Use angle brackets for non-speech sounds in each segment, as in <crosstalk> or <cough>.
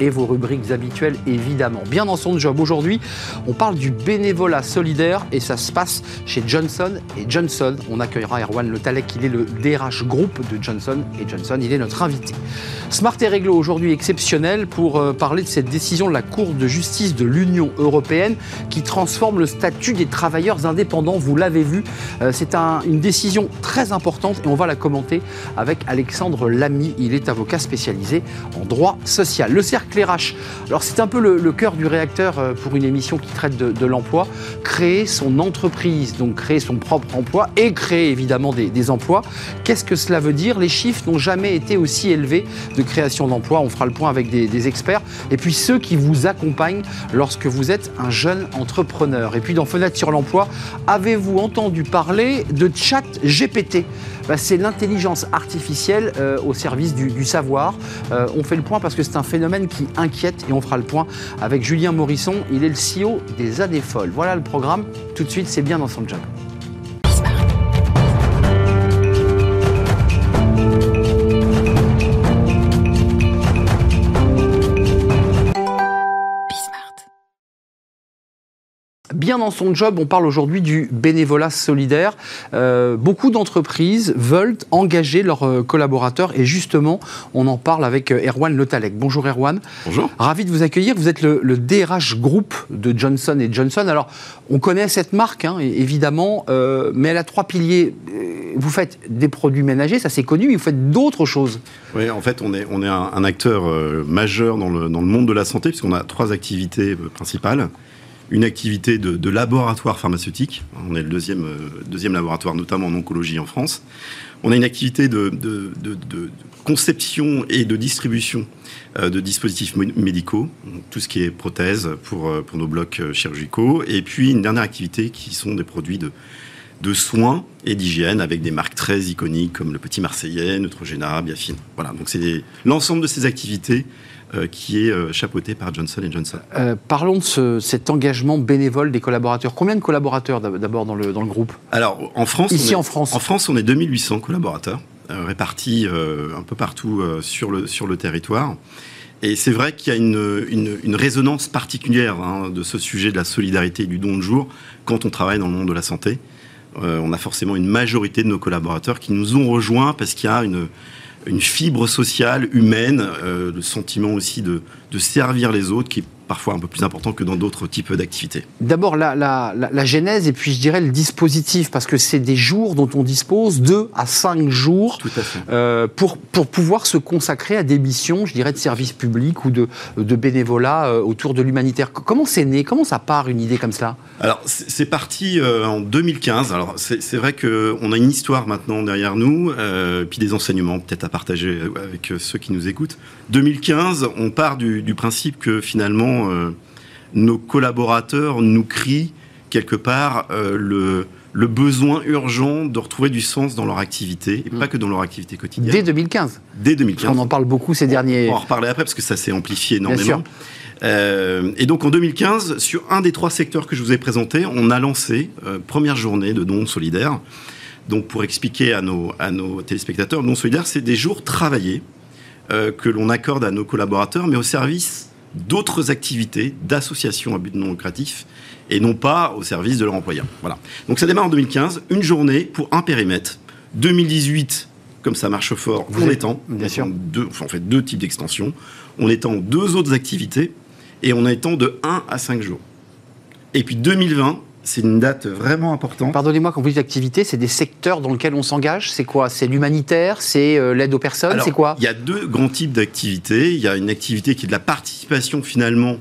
et vos rubriques habituelles évidemment. Bien dans son job aujourd'hui, on parle du bénévolat solidaire et ça se passe chez Johnson et Johnson. On accueillera Erwan Le Talek, il est le DRH groupe de Johnson et Johnson, il est notre invité. Smart et Réglo aujourd'hui exceptionnel pour euh, parler de cette décision de la Cour de justice de l'Union européenne qui transforme le statut des travailleurs indépendants. Vous l'avez vu, euh, c'est un, une décision très importante et on va la commenter avec Alexandre Lamy. Il est avocat spécialisé en droit social. Alors c'est un peu le, cœur du réacteur euh, pour une émission qui traite de, l'emploi. Créer son entreprise, donc créer son propre emploi et créer évidemment des, emplois. Qu'est-ce que cela veut dire? Les chiffres n'ont jamais été aussi élevés de création d'emplois. On fera le point avec des, des experts. Et puis ceux qui vous accompagnent lorsque vous êtes un jeune entrepreneur. Et puis dans Fenêtre sur l'emploi, avez-vous entendu parler de chat GPT. Bah, c'est l'intelligence artificielle euh, au service du, savoir. Euh, on fait le point parce que c'est un phénomène qui inquiète et on fera le point avec Julien Morisson. Il est le CEO des AD Folles. Voilà le programme. Tout de suite, c'est bien dans son job. Bien dans son job. On parle aujourd'hui du bénévolat solidaire. Euh, beaucoup d'entreprises veulent engager leurs euh, collaborateurs et justement, on en parle avec euh, Erwan Letalec. Bonjour Erwan. Bonjour. Ravi de vous accueillir. Vous êtes le, DRH groupe de Johnson Johnson. Alors, on connaît cette marque, hein, évidemment, mais elle a trois piliers. Vous faites des produits ménagers, ça c'est connu, mais vous faites d'autres choses. Oui, en fait, on est, on est un, acteur majeur dans le, dans le monde de la santé, puisqu'on a trois activités principales une activité de, laboratoire pharmaceutique. On est le deuxième, euh, deuxième laboratoire, notamment en oncologie en France. On a une activité de, conception et de distribution euh, de dispositifs médicaux, tout ce qui est prothèses pour, euh, nos blocs chirurgicaux. Et puis une dernière activité qui sont des produits de, de soins et d'hygiène avec des marques très iconiques comme le Petit Marseillais, Neutrogena, Biafine. Voilà, donc c'est l'ensemble de ces activités qui est euh, chapeauté par Johnson Johnson. Euh, parlons de cet engagement bénévole des collaborateurs. Combien de collaborateurs d'abord dans le, dans le groupe? Alors en France, ici en France, en France, on est 2800 collaborateurs répartis un peu partout sur le sur le territoire. Et c'est vrai qu'il y a une, une, résonance particulière hein, de ce sujet de la solidarité et du don de jour quand on travaille dans le monde de la santé. on a forcément une majorité de nos collaborateurs qui nous ont rejoints parce qu'il y a une, une fibre sociale, humaine, euh, le sentiment aussi de, de servir les autres qui parfois un peu plus important que dans d'autres types d'activités. D'abord, la, la, la, genèse et puis je dirais le dispositif, parce que c'est des jours dont on dispose, deux à cinq jours, euh, pour, pour pouvoir se consacrer à des missions, je dirais, de service public ou de, de bénévolat euh, autour de l'humanitaire. Comment c'est né? Comment ça part une idée comme ça? Alors, c'est parti euh, en 2015. Alors, c'est vrai qu'on a une histoire maintenant derrière nous, puis des enseignements peut-être à partager avec ceux qui nous écoutent. 2015, on part du, du principe que finalement, euh, nos collaborateurs nous crient quelque part euh, le, le besoin urgent de retrouver du sens dans leur activité, et pas mm. que dans leur activité quotidienne. Dès 2015 Dès 2015. On en parle beaucoup ces derniers... On va en reparler après, parce que ça s'est amplifié énormément. Euh, et donc en 2015, sur un des trois secteurs que je vous ai présentés, on a lancé première journée de dons solidaires. Donc pour expliquer à nos, à nos téléspectateurs, dons solidaires, c'est des jours travaillés que l'on accorde à nos collaborateurs, mais au service d'autres activités d'associations à but non lucratif et non pas au service de leur employeur. Voilà. Donc ça démarre en 2015, une journée pour un périmètre. 2018, comme ça marche fort, on étend. Bien sûr. Deux, enfin, fait deux types d'extensions. On étend deux autres activités et on étend de 1 à 5 jours. Et puis 2020, c'est une date vraiment importante. Pardonnez-moi, quand vous dites activité, c'est des secteurs dans lesquels on s'engage? C'est quoi? C'est l'humanitaire? C'est euh, l'aide aux personnes? C'est quoi? Il y a deux grands types d'activités. Il y a une activité qui est de la participation finalement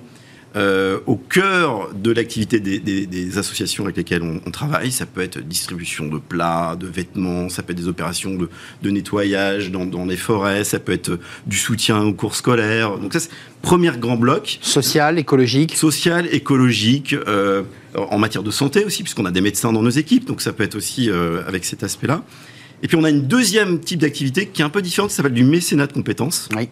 euh, au cœur de l'activité des, associations avec lesquelles on, travaille. Ça peut être distribution de plats, de vêtements, ça peut être des opérations de, nettoyage dans, les forêts, ça peut être du soutien aux cours scolaires. Donc ça, c'est premier grand bloc. Social, écologique. Social, écologique, euh, en matière de santé aussi, puisqu'on a des médecins dans nos équipes, donc ça peut être aussi euh, avec cet aspect-là. Et puis on a une deuxième type d'activité qui est un peu différente, qui s'appelle du mécénat de compétences. Oui.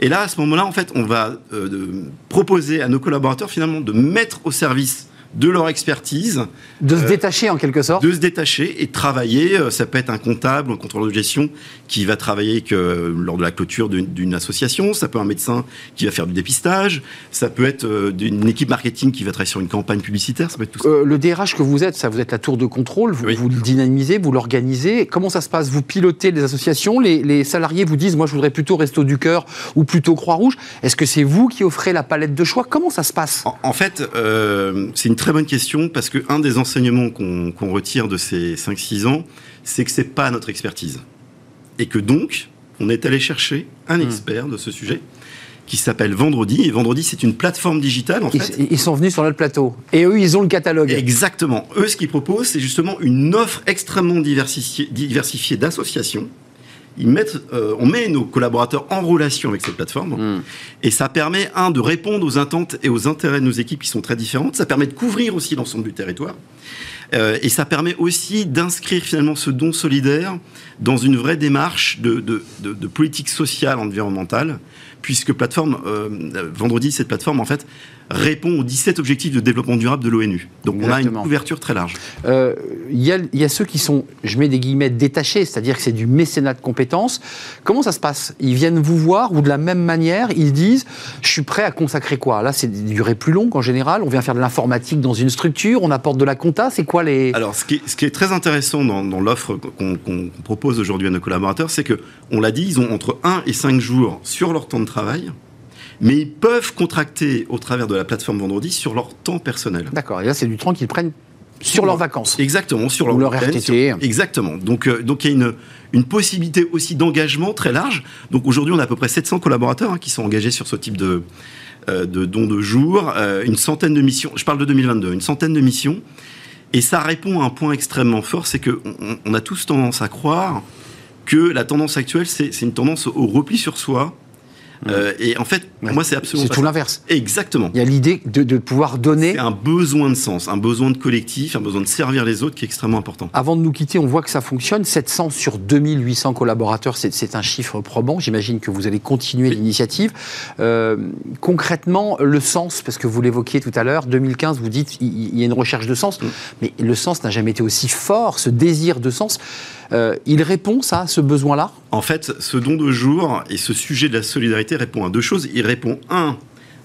Et là, à ce moment-là, en fait, on va euh, proposer à nos collaborateurs finalement de mettre au service de leur expertise. De se détacher en quelque sorte De se détacher et travailler. Ça peut être un comptable, un contrôleur de gestion qui va travailler que, lors de la clôture d'une association. Ça peut être un médecin qui va faire du dépistage. Ça peut être une équipe marketing qui va travailler sur une campagne publicitaire. Ça peut être tout ça. le DRH que vous êtes, ça vous êtes la tour de contrôle. Vous, vous le dynamisez, vous l'organisez. Comment ça se passe? Vous pilotez les associations? Les, les salariés vous disent, moi je voudrais plutôt Resto du Cœur ou plutôt Croix-Rouge. Est-ce que c'est vous qui offrez la palette de choix? Comment ça se passe? En, fait, euh, c'est une très bonne question parce qu'un des enseignements qu'on retire de ces 5-6 ans, c'est que c'est pas notre expertise. Et que donc, on est allé chercher un hmm. expert de ce sujet qui s'appelle Vendredi. Et Vendredi, c'est une plateforme digitale, en fait. Ils sont venus sur notre plateau. Et eux, ils ont le catalogue. Exactement. Eux, ce qu'ils proposent, c'est justement une offre extrêmement diversifiée, diversifiée d'associations ils mettent, euh, on met nos collaborateurs en relation avec cette plateforme. Hmm. Et ça permet, un, de répondre aux attentes et aux intérêts de nos équipes qui sont très différentes. Ça permet de couvrir aussi l'ensemble du territoire. Euh, et ça permet aussi d'inscrire finalement ce don solidaire dans une vraie démarche de, politique sociale environnementale, puisque plateforme, euh, vendredi, cette plateforme, en fait, répond aux 17 objectifs de développement durable de l'ONU. Donc on a une couverture très large. Il euh, y, a ceux qui sont, je mets des guillemets, détachés, c'est-à-dire que c'est du mécénat de compétences. Comment ça se passe? Ils viennent vous voir ou de la même manière, ils disent, je suis prêt à consacrer quoi? Là, c'est des durées plus longues en général. On vient faire de l'informatique dans une structure, on apporte de la compta. C'est quoi les... Alors, ce qui est, ce qui est très intéressant dans, l'offre qu'on propose aujourd'hui à nos collaborateurs, c'est que, on l'a dit, ils ont entre 1 et 5 jours sur leur temps de travail mais ils peuvent contracter au travers de la plateforme vendredi sur leur temps personnel. D'accord, et là c'est du temps qu'ils prennent sur leurs vacances. Exactement, sur leur, RTT. exactement. Donc, euh, donc il y a une, une possibilité aussi d'engagement très large. Donc aujourd'hui, on a à peu près 700 collaborateurs hein, qui sont engagés sur ce type de, euh, de dons de jour, euh, une centaine de missions. Je parle de 2022, une centaine de missions. Et ça répond à un point extrêmement fort, c'est qu'on on a tous tendance à croire que la tendance actuelle, c'est une tendance au repli sur soi, euh, et en fait, moi, c'est absolument. C'est tout l'inverse. Exactement. Il y a l'idée de, pouvoir donner. C'est un besoin de sens, un besoin de collectif, un besoin de servir les autres qui est extrêmement important. Avant de nous quitter, on voit que ça fonctionne. 700 sur 2800 collaborateurs, c'est un chiffre probant. J'imagine que vous allez continuer l'initiative. Euh, concrètement, le sens, parce que vous l'évoquiez tout à l'heure, 2015, vous dites il y a une recherche de sens, mm. mais le sens n'a jamais été aussi fort, ce désir de sens. Euh, il répond, ça, à ce besoin-là? En fait, ce don de jour et ce sujet de la solidarité répond à deux choses. Il répond, un,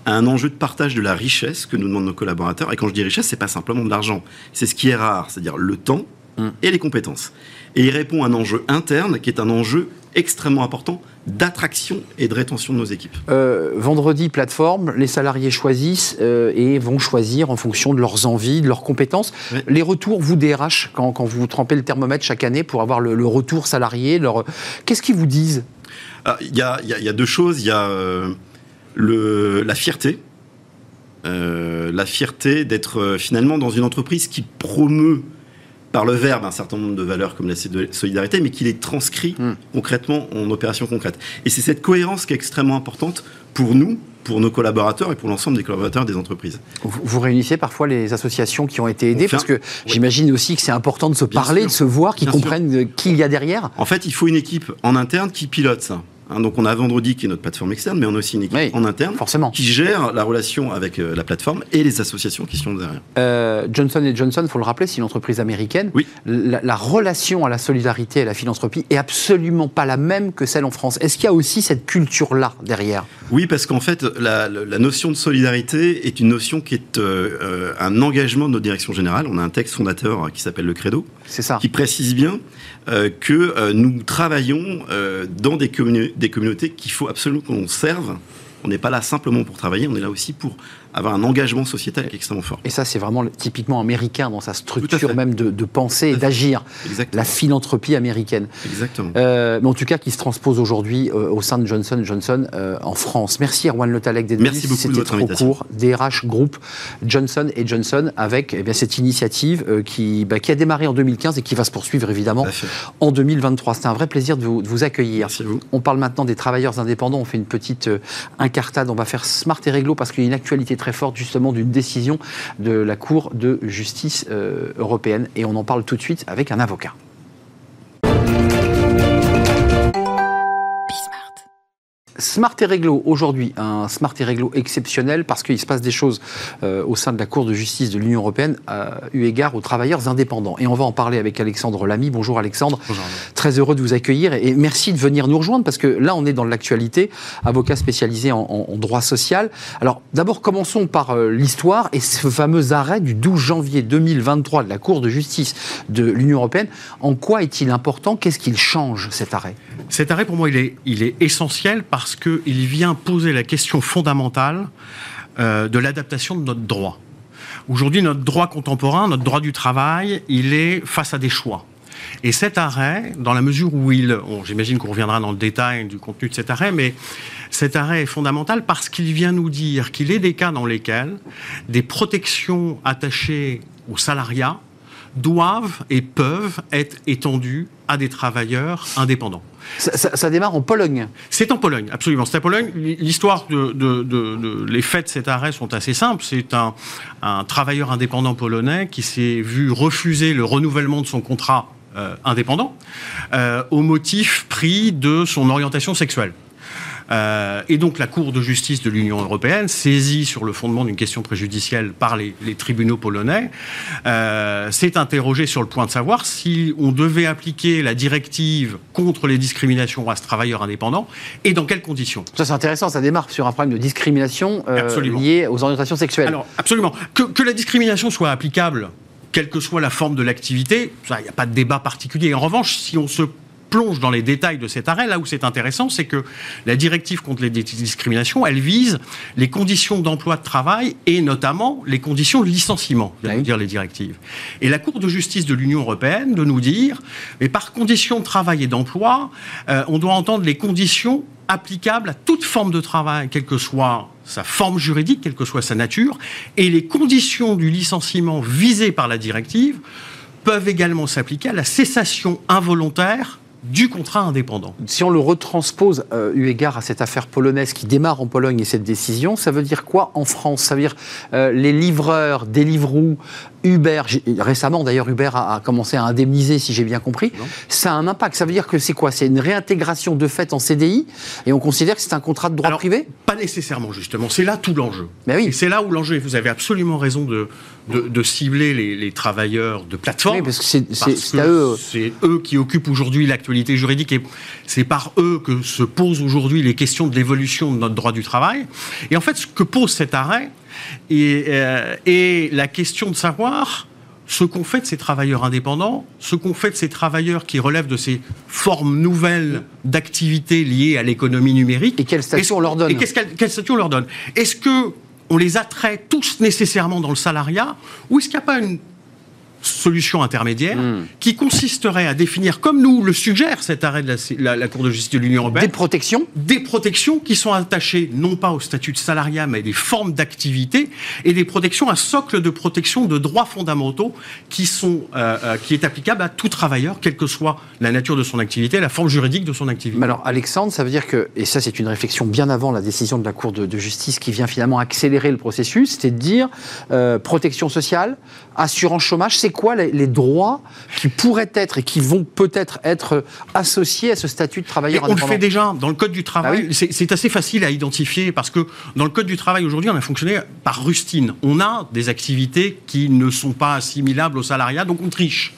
à un enjeu de partage de la richesse que nous demandent nos collaborateurs. Et quand je dis richesse, c'est pas simplement de l'argent. C'est ce qui est rare, c'est-à-dire le temps mm. et les compétences. Et il répond à un enjeu interne qui est un enjeu extrêmement important d'attraction et de rétention de nos équipes. Euh, vendredi, plateforme, les salariés choisissent euh, et vont choisir en fonction de leurs envies, de leurs compétences. Les retours, vous, DRH, quand, quand, vous trempez le thermomètre chaque année pour avoir le, retour salarié, leur... qu'est-ce qu'ils vous disent? Ah, Il y, y, a deux choses. Il y a euh, le, la fierté. la fierté d'être finalement dans une entreprise qui promeut par le verbe un certain nombre de valeurs comme la solidarité, mais qu'il est transcrit hmm. concrètement en opération concrète. Et c'est cette cohérence qui est extrêmement importante pour nous, pour nos collaborateurs et pour l'ensemble des collaborateurs des entreprises. Vous, réunissez parfois les associations qui ont été aidées, parce que j'imagine aussi que c'est important de se parler, de se voir, qu'ils comprennent qui il y a derrière. En fait, il faut une équipe en interne qui pilote ça. Hein, donc on a Vendredi qui est notre plateforme externe, mais on a aussi une équipe en interne forcément. qui gère la relation avec euh, la plateforme et les associations qui sont derrière. Euh, Johnson Johnson, il faut le rappeler, c'est une entreprise américaine. Oui. La, relation à la solidarité et à la philanthropie est absolument pas la même que celle en France. Est-ce qu'il y a aussi cette culture-là derrière? Oui, parce qu'en fait, la, notion de solidarité est une notion qui est euh, un engagement de notre direction générale. On a un texte fondateur qui s'appelle le Credo, ça. qui précise bien que nous travaillons dans des communautés des communautés qu'il faut absolument qu'on serve. On n'est pas là simplement pour travailler, on est là aussi pour avoir un engagement sociétal qui est extrêmement fort. Et ça, c'est vraiment typiquement américain dans sa structure même de, de penser et d'agir. La philanthropie américaine. Exactement. Euh, mais en tout cas, qui se transpose aujourd'hui euh, au sein de Johnson Johnson euh, en France. Merci Erwan Le Talec d'être Merci beaucoup C'était trop court. DRH Group Johnson Johnson avec eh bien, cette initiative qui, bah, qui a démarré en 2015 et qui va se poursuivre évidemment en 2023. C'était un vrai plaisir de vous, de vous accueillir. Merci vous. On parle maintenant des travailleurs indépendants. On fait une petite incartade. On va faire smart et réglo parce qu'il y a une actualité très forte justement d'une décision de la Cour de justice euh, européenne. Et on en parle tout de suite avec un avocat. Smart et Réglo, aujourd'hui, un Smart et Réglo exceptionnel parce qu'il se passe des choses euh, au sein de la Cour de justice de l'Union européenne euh, eu égard aux travailleurs indépendants. Et on va en parler avec Alexandre Lamy. Bonjour Alexandre. Bonjour. Très heureux de vous accueillir et merci de venir nous rejoindre parce que là, on est dans l'actualité, avocat spécialisé en, droit social. Alors, d'abord, commençons par euh, l'histoire et ce fameux arrêt du 12 janvier 2023 de la Cour de justice de l'Union européenne. En quoi est-il important? Qu'est-ce qu'il change, cet arrêt? Cet arrêt, pour moi, il est, il est essentiel parce qu'il vient poser la question fondamentale euh, de l'adaptation de notre droit. Aujourd'hui, notre droit contemporain, notre droit du travail, il est face à des choix. Et cet arrêt, dans la mesure où il, j'imagine qu'on reviendra dans le détail du contenu de cet arrêt, mais cet arrêt est fondamental parce qu'il vient nous dire qu'il est des cas dans lesquels des protections attachées au salariat doivent et peuvent être étendues à des travailleurs indépendants. Ça, démarre en Pologne. C'est en Pologne, absolument. C'est en Pologne. L'histoire de, les faits de cet arrêt sont assez simples. C'est un, travailleur indépendant polonais qui s'est vu refuser le renouvellement de son contrat euh, indépendant euh, au motif pris de son orientation sexuelle. Euh, et donc la Cour de justice de l'Union européenne, saisie sur le fondement d'une question préjudicielle par les, tribunaux polonais, euh, s'est interrogée sur le point de savoir si on devait appliquer la directive contre les discriminations à ce travailleur indépendant et dans quelles conditions. Ça c'est intéressant, ça démarre sur un problème de discrimination euh, lié aux orientations sexuelles. Alors absolument. Que, que la discrimination soit applicable quelle que soit la forme de l'activité, il n'y a pas de débat particulier. En revanche, si on se plonge dans les détails de cet arrêt, là où c'est intéressant, c'est que la directive contre les discriminations, elle vise les conditions d'emploi de travail et notamment les conditions de licenciement, dire les directives. Et la Cour de justice de l'Union européenne de nous dire, mais par conditions de travail et d'emploi, euh, on doit entendre les conditions applicables à toute forme de travail, quelle que soit sa forme juridique, quelle que soit sa nature, et les conditions du licenciement visées par la directive peuvent également s'appliquer à la cessation involontaire du contrat indépendant. Si on le retranspose, euh, eu égard à cette affaire polonaise qui démarre en Pologne et cette décision, ça veut dire quoi en France? Ça veut dire euh, les livreurs, Deliveroo, Uber, récemment d'ailleurs Uber a, commencé à indemniser si j'ai bien compris, ça a un impact. Ça veut dire que c'est quoi? C'est une réintégration de fait en CDI et on considère que c'est un contrat de droit privé? Pas nécessairement justement, c'est là tout l'enjeu. Mais oui. C'est là où l'enjeu, et vous avez absolument raison de, de, cibler les, travailleurs de plateforme. Oui, parce que c'est eux. C'est eux qui occupent aujourd'hui l'actualité juridique et c'est par eux que se posent aujourd'hui les questions de l'évolution de notre droit du travail. Et en fait, ce que pose cet arrêt, et, euh, la question de savoir ce qu'on fait de ces travailleurs indépendants, ce qu'on fait de ces travailleurs qui relèvent de ces formes nouvelles d'activité liées à l'économie numérique. Et quel statut on leur donne Et quel statut on leur donne? Est-ce que on les attrait tous nécessairement dans le salariat ou est-ce qu'il n'y a pas une solution intermédiaire hmm. qui consisterait à définir, comme nous le suggère cet arrêt de la, Cour de justice de l'Union européenne, des protections Des protections qui sont attachées non pas au statut de salariat, mais à des formes d'activité et des protections, un socle de protection de droits fondamentaux qui, sont, euh, euh, qui est applicable à tout travailleur, quelle que soit la nature de son activité, la forme juridique de son activité. Mais alors, Alexandre, ça veut dire que, et ça c'est une réflexion bien avant la décision de la Cour de, justice qui vient finalement accélérer le processus, c'est de dire euh, protection sociale, assurance chômage, c'est quoi les, droits qui pourraient être et qui vont peut-être être associés à ce statut de travailleur On le fait déjà dans le Code du travail. Ah c'est assez facile à identifier parce que dans le Code du travail aujourd'hui, on a fonctionné par rustine. On a des activités qui ne sont pas assimilables au salariat, donc on triche.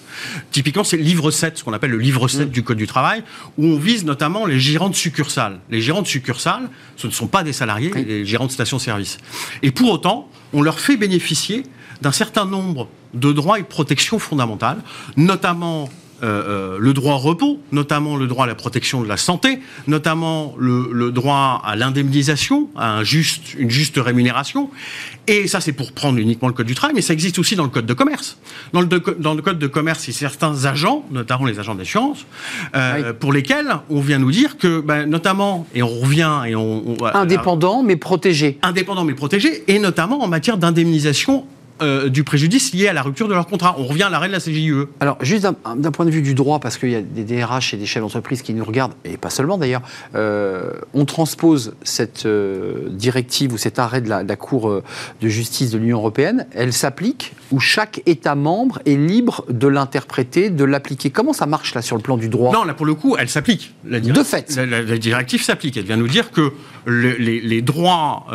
Typiquement, c'est le livre 7, ce qu'on appelle le livre 7 mm. du Code du travail, où on vise notamment les gérants de succursales. Les gérants de succursales, ce ne sont pas des salariés, les gérants de station-service. Et pour autant, on leur fait bénéficier d'un certain nombre de droits et de protections fondamentales, notamment euh, euh, le droit au repos, notamment le droit à la protection de la santé, notamment le, droit à l'indemnisation, à un juste, une juste rémunération. Et ça, c'est pour prendre uniquement le Code du travail, mais ça existe aussi dans le Code de commerce. Dans le, dans le Code de commerce, il y a certains agents, notamment les agents d'assurance, euh, pour lesquels on vient nous dire que, ben, notamment, et on revient et on... on Indépendant mais protégé. Indépendant mais protégé, et notamment en matière d'indemnisation euh, du préjudice lié à la rupture de leur contrat. On revient à l'arrêt de la CGIE. Alors, juste d'un point de vue du droit, parce qu'il y a des DRH et des chefs d'entreprise qui nous regardent, et pas seulement d'ailleurs, euh, on transpose cette euh, directive ou cet arrêt de la, Cour de justice de l'Union européenne, elle s'applique ou chaque État membre est libre de l'interpréter, de l'appliquer. Comment ça marche là sur le plan du droit? Non, là pour le coup, elle s'applique. De fait. La, directive s'applique. Elle vient nous dire que les, droits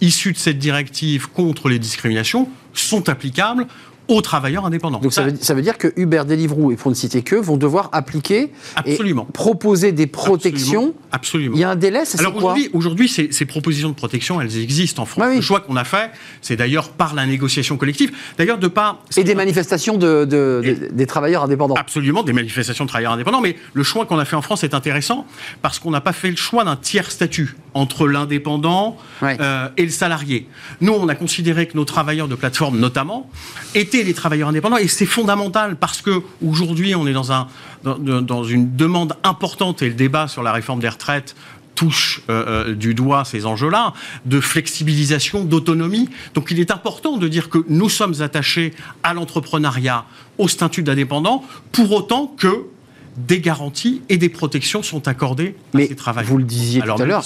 issus de cette directive contre les discriminations sont applicables aux travailleurs indépendants. Donc ça veut, dire que Uber, Deliveroo et pour ne citer que vont devoir appliquer Absolument. et proposer des protections. Absolument. Il y a un délai, c'est Alors aujourd'hui, aujourd'hui ces, ces, propositions de protection, elles existent en France. Le choix qu'on a fait, c'est d'ailleurs par la négociation collective, d'ailleurs de pas et des manifestations de, des travailleurs indépendants. Absolument, des manifestations de travailleurs indépendants. Mais le choix qu'on a fait en France est intéressant parce qu'on n'a pas fait le choix d'un tiers statut entre l'indépendant euh, et le salarié. Nous, on a considéré que nos travailleurs de plateforme, notamment, étaient les travailleurs indépendants. Et c'est fondamental parce que aujourd'hui, on est dans, un, dans, une demande importante et le débat sur la réforme des retraites touche euh, euh, du doigt ces enjeux-là, de flexibilisation, d'autonomie. Donc il est important de dire que nous sommes attachés à l'entrepreneuriat, au statut d'indépendant, pour autant que des garanties et des protections sont accordées à ces travailleurs. Vous le disiez tout à l'heure,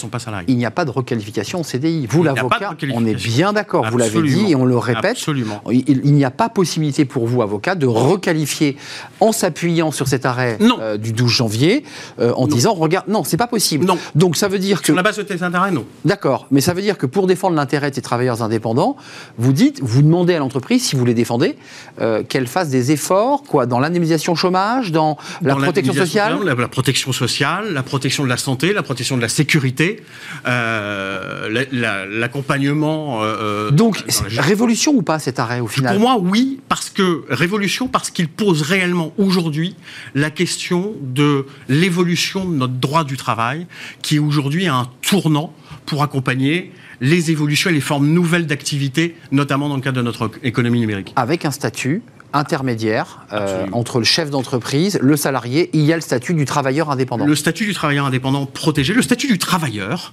il n'y a pas de requalification en CDI. Vous, l'avocat, on est bien d'accord, vous l'avez dit et on le répète. Absolument. Il, n'y a pas possibilité pour vous, avocat, de requalifier en s'appuyant sur cet arrêt euh, du 12 janvier euh, en disant regarde, non, c'est pas possible. Non. Donc ça veut dire que. Sur la base de tes intérêts, non. D'accord, mais ça veut dire que pour défendre l'intérêt des travailleurs indépendants, vous dites, vous demandez à l'entreprise, si vous les défendez, euh, qu'elle fasse des efforts, quoi, dans l'indemnisation chômage, dans, la protection sociale la, protection sociale, la protection de la santé, la protection de la sécurité, euh, l'accompagnement. Euh, Donc, révolution ou pas cet arrêt au final? Pour moi, oui, parce que révolution, parce qu'il pose réellement aujourd'hui la question de l'évolution de notre droit du travail, qui est aujourd'hui un tournant pour accompagner les évolutions et les formes nouvelles d'activité, notamment dans le cadre de notre économie numérique. Avec un statut intermédiaire euh, entre le chef d'entreprise, le salarié, il y a le statut du travailleur indépendant. Le statut du travailleur indépendant protégé, le statut du travailleur,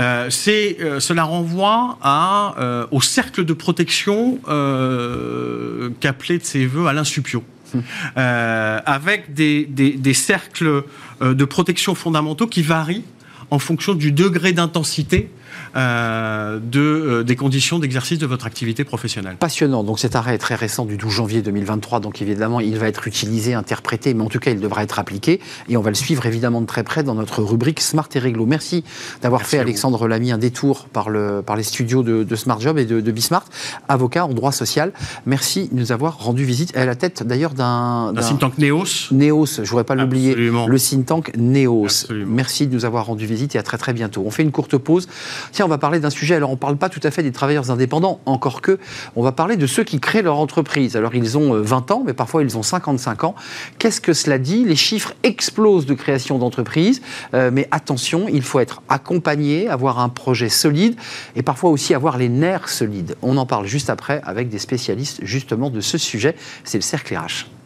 euh, c'est euh, cela renvoie à, au cercle de protection qu'appelait de ses voeux Alain Supio. Hum. avec des, des cercles de protection fondamentaux qui varient en fonction du degré d'intensité euh, de, euh, des conditions d'exercice de votre activité professionnelle. Passionnant. Donc cet arrêt est très récent du 12 janvier 2023. Donc évidemment, il va être utilisé, interprété, mais en tout cas, il devra être appliqué. Et on va le suivre évidemment de très près dans notre rubrique Smart et Réglo. Merci d'avoir fait, Alexandre Lamy, un détour par, le, par les studios de, Smart Job et de, de Bismart, avocat en droit social. Merci de nous avoir rendu visite. à la tête d'ailleurs d'un. Un think tank NEOS. NEOS, je ne voudrais pas l'oublier. Le think tank NEOS. Merci de nous avoir rendu visite et à très très bientôt. On fait une courte pause. On va parler d'un sujet. Alors, on ne parle pas tout à fait des travailleurs indépendants, encore que. On va parler de ceux qui créent leur entreprise. Alors, ils ont 20 euh, ans, mais parfois ils ont 55 ans. Qu'est-ce que cela dit? Les chiffres explosent de création d'entreprises. Euh, mais attention, il faut être accompagné, avoir un projet solide et parfois aussi avoir les nerfs solides. On en parle juste après avec des spécialistes justement de ce sujet. C'est le cercle RH.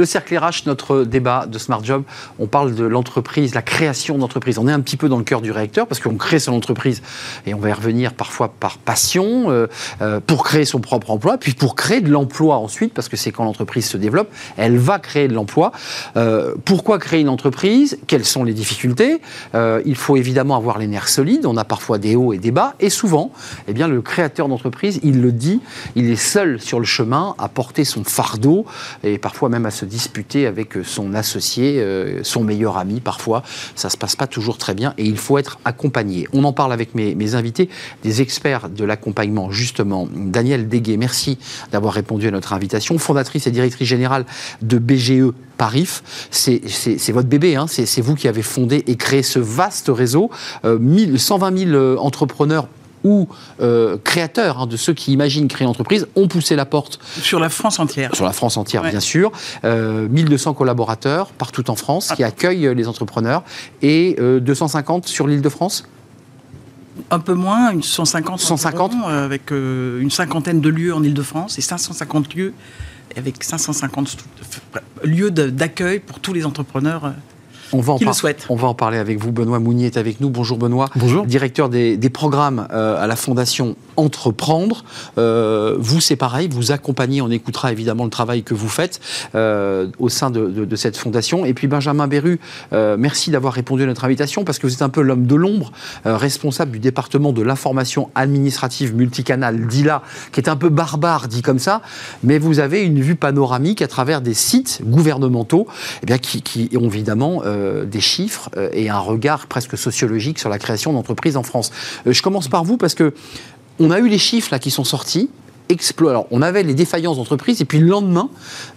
Le cercle RH, notre débat de Smart Job, on parle de l'entreprise, la création d'entreprise. On est un petit peu dans le cœur du réacteur parce qu'on crée son entreprise et on va y revenir parfois par passion euh, euh, pour créer son propre emploi, puis pour créer de l'emploi ensuite parce que c'est quand l'entreprise se développe, elle va créer de l'emploi. Euh, pourquoi créer une entreprise? Quelles sont les difficultés? Il faut évidemment avoir les nerfs solides. On a parfois des hauts et des bas et souvent, eh bien, le créateur d'entreprise, il le dit, il est seul sur le chemin à porter son fardeau et parfois même à se disputer avec euh, son associé, euh, son meilleur ami parfois. Ça se passe pas toujours très bien et il faut être accompagné. On en parle avec mes, invités, des experts de l'accompagnement justement. Daniel Deguet, merci d'avoir répondu à notre invitation. Fondatrice et directrice générale de BGE Parif. C'est votre bébé, hein. c'est vous qui avez fondé et créé ce vaste réseau. 120 euh, 000 entrepreneurs ou euh, créateurs hein, de ceux qui imaginent créer une entreprise ont poussé la porte. Sur la France entière. Sur la France entière, bien sûr. 1200 euh, collaborateurs partout en France qui ah. accueillent les entrepreneurs et 250 euh, sur l'île de France Un peu moins, une 150. 150 Avec une cinquantaine de lieux en Ile-de-France et 550 lieux avec 550 lieux d'accueil pour tous les entrepreneurs on va, en on va en parler avec vous. Benoît Mounier est avec nous. Bonjour Benoît. Bonjour. Directeur des, programmes euh, à la Fondation Entreprendre. Euh, vous, c'est pareil, vous accompagnez, on écoutera évidemment le travail que vous faites euh, au sein de, cette fondation. Et puis Benjamin Berru, merci d'avoir répondu à notre invitation parce que vous êtes un peu l'homme de l'ombre, responsable du département de l'information administrative multicanal, DILA, qui est un peu barbare dit comme ça, mais vous avez une vue panoramique à travers des sites gouvernementaux eh bien, qui, qui ont évidemment euh, des chiffres euh, et un regard presque sociologique sur la création d'entreprises en France. Euh, je commence par vous parce que on a eu les chiffres là qui sont sortis. Alors, on avait les défaillances d'entreprises, et puis le lendemain,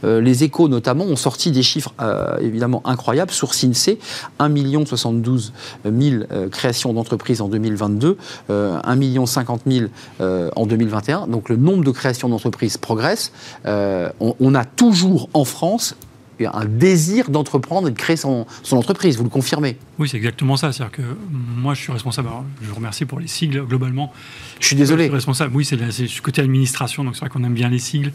les échos notamment ont sorti des chiffres évidemment incroyables sur CINSEE 1 72 000 créations d'entreprises en 2022, 1 50 000 en 2021. Donc le nombre de créations d'entreprises progresse. on, a toujours en France un désir d'entreprendre et de créer son, entreprise. Vous le confirmez Oui, c'est exactement ça. C'est-à-dire que moi, je suis responsable. je vous remercie pour les sigles globalement. Je suis désolé. Je suis responsable. Oui, c'est le côté administration, donc c'est vrai qu'on aime bien les sigles.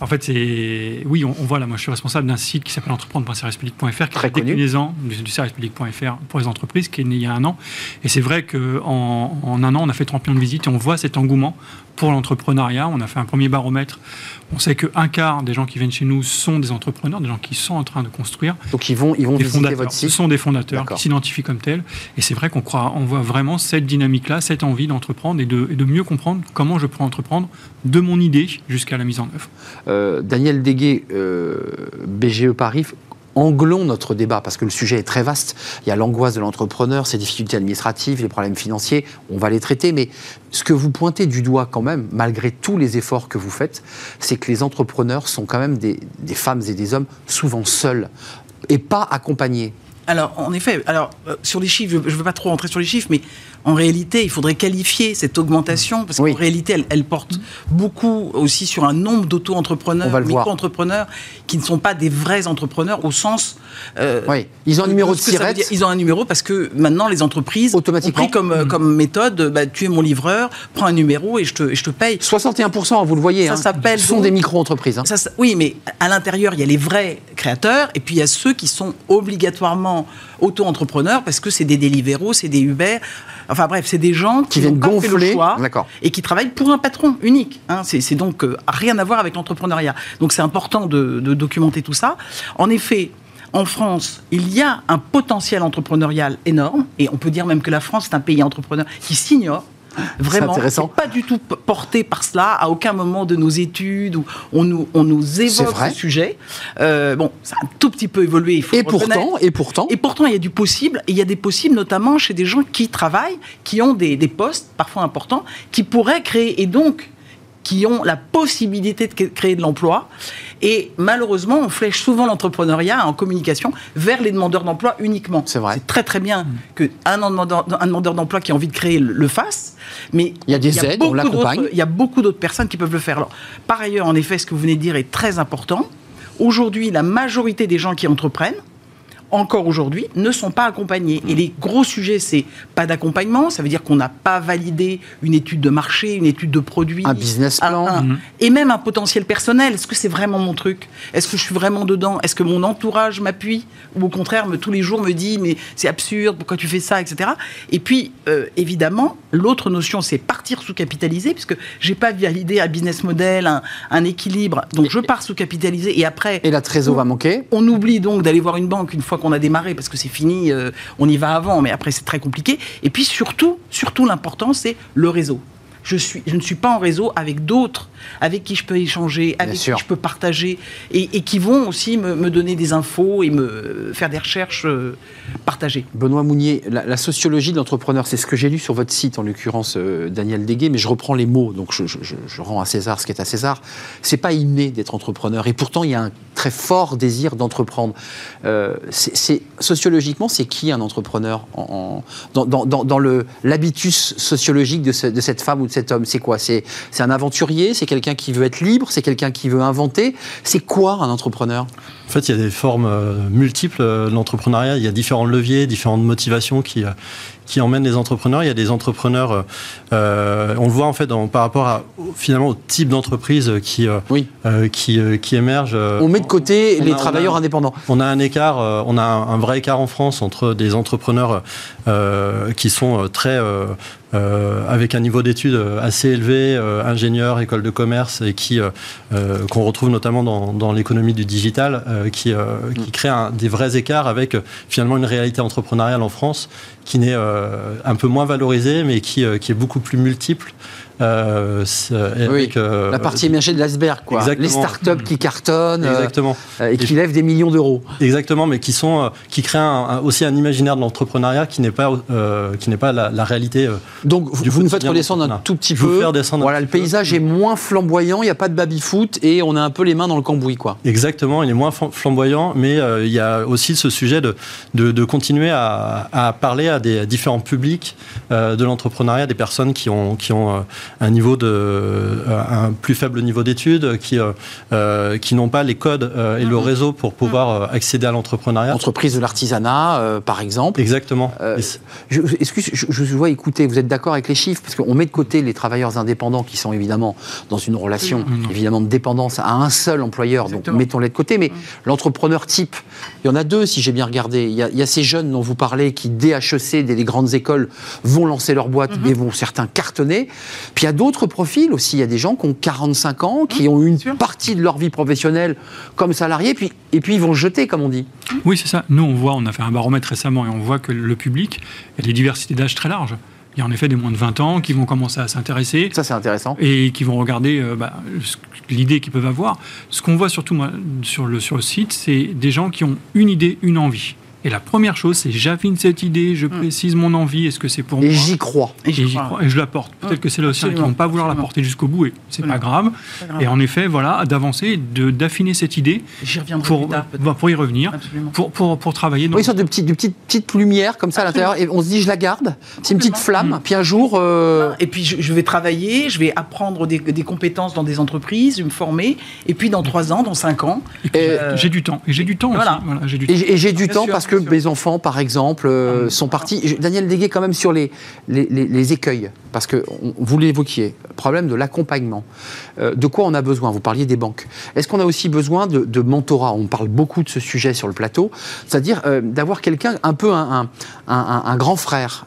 En fait, c'est oui, on, voit là. Moi, je suis responsable d'un site qui s'appelle entreprendre.servicepublic.fr, qui est déclinaison du, du servicepublic.fr pour les entreprises, qui est né il y a un an. Et c'est vrai qu'en en un an, on a fait 30 millions de visites et on voit cet engouement pour l'entrepreneuriat. On a fait un premier baromètre. On sait qu'un quart des gens qui viennent chez nous sont des entrepreneurs, des gens qui sont en train de construire. Donc ils vont, ils vont visiter votre site. Ce sont des fondateurs qui s'identifient comme tels. Et c'est vrai qu'on croit, on voit vraiment cette dynamique-là, cette envie d'entreprendre et de, et de, mieux comprendre comment je peux entreprendre de mon idée jusqu'à la mise en œuvre. Euh, Daniel Deguet, euh, BGE Paris, anglons notre débat, parce que le sujet est très vaste. Il y a l'angoisse de l'entrepreneur, ses difficultés administratives, les problèmes financiers, on va les traiter, mais ce que vous pointez du doigt quand même, malgré tous les efforts que vous faites, c'est que les entrepreneurs sont quand même des, femmes et des hommes souvent seuls et pas accompagnés. Alors, en effet, alors, euh, sur les chiffres, je ne veux pas trop rentrer sur les chiffres, mais en réalité, il faudrait qualifier cette augmentation, parce qu'en réalité, elle, porte beaucoup aussi sur un nombre d'auto-entrepreneurs, micro-entrepreneurs, qui ne sont pas des vrais entrepreneurs au sens... Euh, oui, ils ont un numéro de siret. Ils ont un numéro parce que maintenant, les entreprises Automatiquement. ont pris comme, euh, comme méthode, bah, tu es mon livreur, prends un numéro et je te, je te paye. 61%, vous le voyez, ça hein, s'appelle sont des micro-entreprises. Hein. oui, mais à l'intérieur, il y a les vrais créateurs, et puis il y a ceux qui sont obligatoirement auto-entrepreneurs, parce que c'est des Deliveroo, c'est des Uber... Enfin bref, c'est des gens qui, viennent gonfler le choix et qui travaillent pour un patron unique. Hein. C'est donc euh, rien à voir avec l'entrepreneuriat. Donc c'est important de, de documenter tout ça. En effet, en France, il y a un potentiel entrepreneurial énorme, et on peut dire même que la France est un pays entrepreneur qui s'ignore. Vraiment, intéressant. pas du tout porté par cela. À aucun moment de nos études où on nous, on nous évoque ce sujet. Euh, bon, ça a un tout petit peu évolué. Il faut et pourtant, et pourtant, et pourtant, il y a du possible. Et il y a des possibles, notamment chez des gens qui travaillent, qui ont des, des postes parfois importants, qui pourraient créer et donc qui ont la possibilité de créer de l'emploi. Et malheureusement, on flèche souvent l'entrepreneuriat en communication vers les demandeurs d'emploi uniquement. C'est vrai. C'est très très bien qu'un demandeur, un demandeur d'emploi qui a envie de créer le, fasse, mais il y a des aides, on l'accompagne. Il y a beaucoup d'autres personnes qui peuvent le faire. Alors, par ailleurs, en effet, ce que vous venez de dire est très important. Aujourd'hui, la majorité des gens qui entreprennent encore aujourd'hui, ne sont pas accompagnés. Et les gros sujets, c'est pas d'accompagnement, ça veut dire qu'on n'a pas validé une étude de marché, une étude de produit, un business plan, mhm. et même un potentiel personnel. Est-ce que c'est vraiment mon truc? Est-ce que je suis vraiment dedans? Est-ce que mon entourage m'appuie? Ou au contraire, me, tous les jours me dit mais c'est absurde, pourquoi tu fais ça, etc. Et puis, euh, évidemment, l'autre notion, c'est partir sous-capitalisé, puisque j'ai pas validé un business model, un, équilibre, donc je pars sous-capitalisé, et après... Et la trésor va manquer. On oublie donc d'aller voir une banque une fois qu'on a démarré parce que c'est fini, euh, on y va avant, mais après c'est très compliqué. Et puis surtout, surtout l'important, c'est le réseau. Je, suis, je ne suis pas en réseau avec d'autres avec qui je peux échanger, avec qui je peux partager, et, qui vont aussi me, donner des infos et me faire des recherches euh, partagées. Benoît Mounier, la, sociologie de l'entrepreneur, c'est ce que j'ai lu sur votre site, en l'occurrence euh, Daniel Deguet, mais je reprends les mots, donc je, rends à César ce qui est à César. C'est pas inné d'être entrepreneur, et pourtant il y a un très fort désir d'entreprendre. Euh, c'est, sociologiquement, c'est qui un entrepreneur en, dans, dans, dans, l'habitus sociologique de, de, cette femme ou de cet homme C'est quoi? C'est, un aventurier C'est quelqu'un qui veut être libre, c'est quelqu'un qui veut inventer. C'est quoi un entrepreneur? En fait, il y a des formes euh, multiples euh, de l'entrepreneuriat. Il y a différents leviers, différentes motivations qui, euh, qui emmènent les entrepreneurs. Il y a des entrepreneurs, on le voit en fait par rapport à, finalement au type d'entreprise qui, qui, qui émerge. on met de côté les travailleurs indépendants. On a un écart, on a un, vrai écart en France entre des entrepreneurs qui sont très euh, avec un niveau d'études assez élevé, euh, ingénieur, école de commerce, et qui euh, qu'on retrouve notamment dans, dans l'économie du digital, qui, qui crée un, des vrais écarts avec finalement une réalité entrepreneuriale en France qui n'est un peu moins valorisée, mais qui, qui est beaucoup plus multiple. Euh, oui, euh, la partie émergée de l'iceberg, quoi. Exactement. Les startups qui cartonnent euh, et qui lèvent des millions d'euros. Exactement, mais qui, sont, qui créent aussi un imaginaire de l'entrepreneuriat qui n'est pas, qui n'est pas la, réalité. Donc, vous nous faites redescendre un tout petit peu. Faire descendre voilà, le paysage est moins flamboyant, il n'y a pas de baby-foot et on a un peu les mains dans le cambouis, quoi. Exactement, il est moins flamboyant, mais il y a aussi ce sujet de, de, continuer à, à, parler à des différents publics de l'entrepreneuriat, des personnes qui ont, qui ont un niveau de euh, un plus faible niveau d'études, qui euh, euh, qui n'ont pas les codes et le mhm. réseau pour pouvoir mhm. accéder à l'entrepreneuriat. Entreprise de l'artisanat, par exemple. Exactement. Est-ce que je, je, vois écouter, vous êtes d'accord avec les chiffres? Parce qu'on met de côté les travailleurs indépendants qui sont évidemment dans une relation évidemment de dépendance à un seul employeur, donc mettons-les de côté. Mais l'entrepreneur type, il y en a deux si j'ai bien regardé. Il y, a, ces jeunes dont vous parlez qui dès HEC, dès les grandes écoles, vont lancer leur boîte et vont certains cartonner. Puis il y a d'autres profils aussi. Il y a des gens qui ont 45 ans, qui ont une partie de leur vie professionnelle comme salariés, puis, et puis ils vont jeter, comme on dit. Oui, c'est ça. Nous, on voit, on a fait un baromètre récemment, et on voit que le public, il y a des diversités d'âge très larges. Il y a en effet des moins de 20 ans qui vont commencer à s'intéresser. Ça, c'est intéressant. Et qui vont regarder euh, bah, l'idée qu'ils peuvent avoir. Ce qu'on voit surtout sur, le, sur le site, c'est des gens qui ont une idée, une envie. Et la première chose, c'est j'affine cette idée, je mm. précise mon envie, est-ce que c'est pour moi Et j'y crois. Et j'y crois. Et je la porte. Peut-être que c'est là aussi qui vont pas vouloir la porter jusqu'au bout, et c'est pas grave. Et en effet, voilà, d'avancer, d'affiner cette idée pour, bah, pour y revenir, pour, pour, pour, travailler. Dans... Oui, une sorte de petite, de petite, petite lumière comme ça à l'intérieur, et on se dit je la garde. C'est une petite flamme, mm. puis un jour. Euh, et puis je, vais travailler, je vais apprendre des, des, compétences dans des entreprises, je vais me former, et puis dans trois ans, dans cinq ans. J'ai du temps. Et j'ai du temps voilà. aussi. Et j'ai du temps parce que mes enfants, par exemple, euh, ah, sont partis. Daniel Déguet, quand même, sur les, les, écueils, parce que vous l'évoquiez, problème de l'accompagnement. Euh, de quoi on a besoin? Vous parliez des banques. Est-ce qu'on a aussi besoin de, mentorat? On parle beaucoup de ce sujet sur le plateau, c'est-à-dire euh, d'avoir quelqu'un, un peu un, un, grand frère,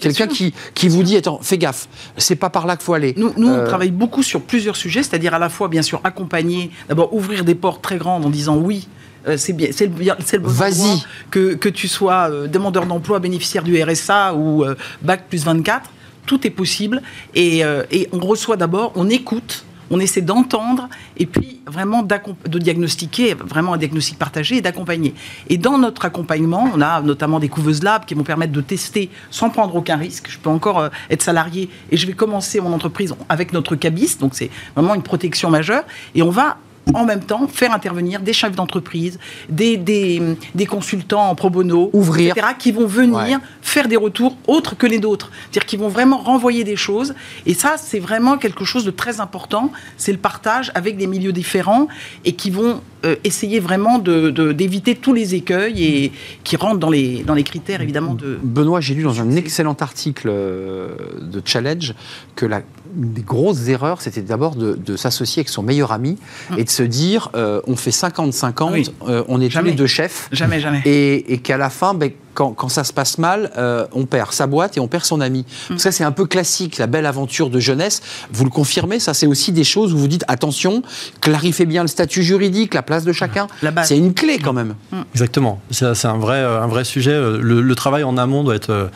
quelqu'un qui, qui vous dit attends, fais gaffe, c'est pas par là qu'il faut aller. Nous, nous on travaille beaucoup sur plusieurs sujets, c'est-à-dire à la fois, bien sûr, accompagner, d'abord ouvrir des portes très grandes en disant oui euh, c'est bien, c'est le, le Vas-y. Que, que tu sois euh, demandeur d'emploi, bénéficiaire du RSA ou euh, bac plus 24, tout est possible. Et, et on reçoit d'abord, on écoute, on essaie d'entendre et puis vraiment de diagnostiquer, vraiment un diagnostic partagé et d'accompagner. Et dans notre accompagnement, on a notamment des couveuses labs qui vont permettre de tester sans prendre aucun risque. Je peux encore être salarié et je vais commencer mon entreprise avec notre cabis, donc c'est vraiment une protection majeure. Et on va en même temps faire intervenir des chefs d'entreprise, des, des, consultants en pro bono, Ouvrir. etc., qui vont venir faire des retours autres que les nôtres. C'est-à-dire qu'ils vont vraiment renvoyer des choses. Et ça, c'est vraiment quelque chose de très important. C'est le partage avec des milieux différents et qui vont euh, essayer vraiment d'éviter de, tous les écueils et qui rentrent dans les, dans les critères, évidemment. De... Benoît, j'ai lu dans un excellent article euh, de Challenge que la des grosses erreurs, c'était d'abord de, s'associer avec son meilleur ami hum. et de se dire euh, on fait 50-50, euh, on est tous les deux chefs. Jamais, jamais. Et, qu'à la fin, ben, quand, ça se passe mal, euh, on perd sa boîte et on perd son ami. Hum. Ça, c'est un peu classique, la belle aventure de jeunesse. Vous le confirmez, ça, c'est aussi des choses où vous dites attention, clarifiez bien le statut juridique, la place de chacun. C'est une clé quand même. Hum. Exactement. C'est un vrai, un vrai sujet. le, travail en amont doit être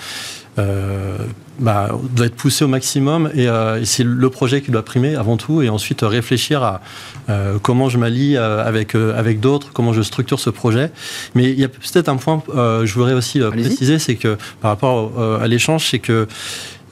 euh, bah, doit être poussé au maximum euh, et, c'est le projet qui doit primer avant tout et ensuite réfléchir à euh, comment je m'allie avec, avec d'autres, comment je structure ce projet. Mais il y a peut-être un point, je voudrais aussi préciser, c'est que par rapport à l'échange, c'est que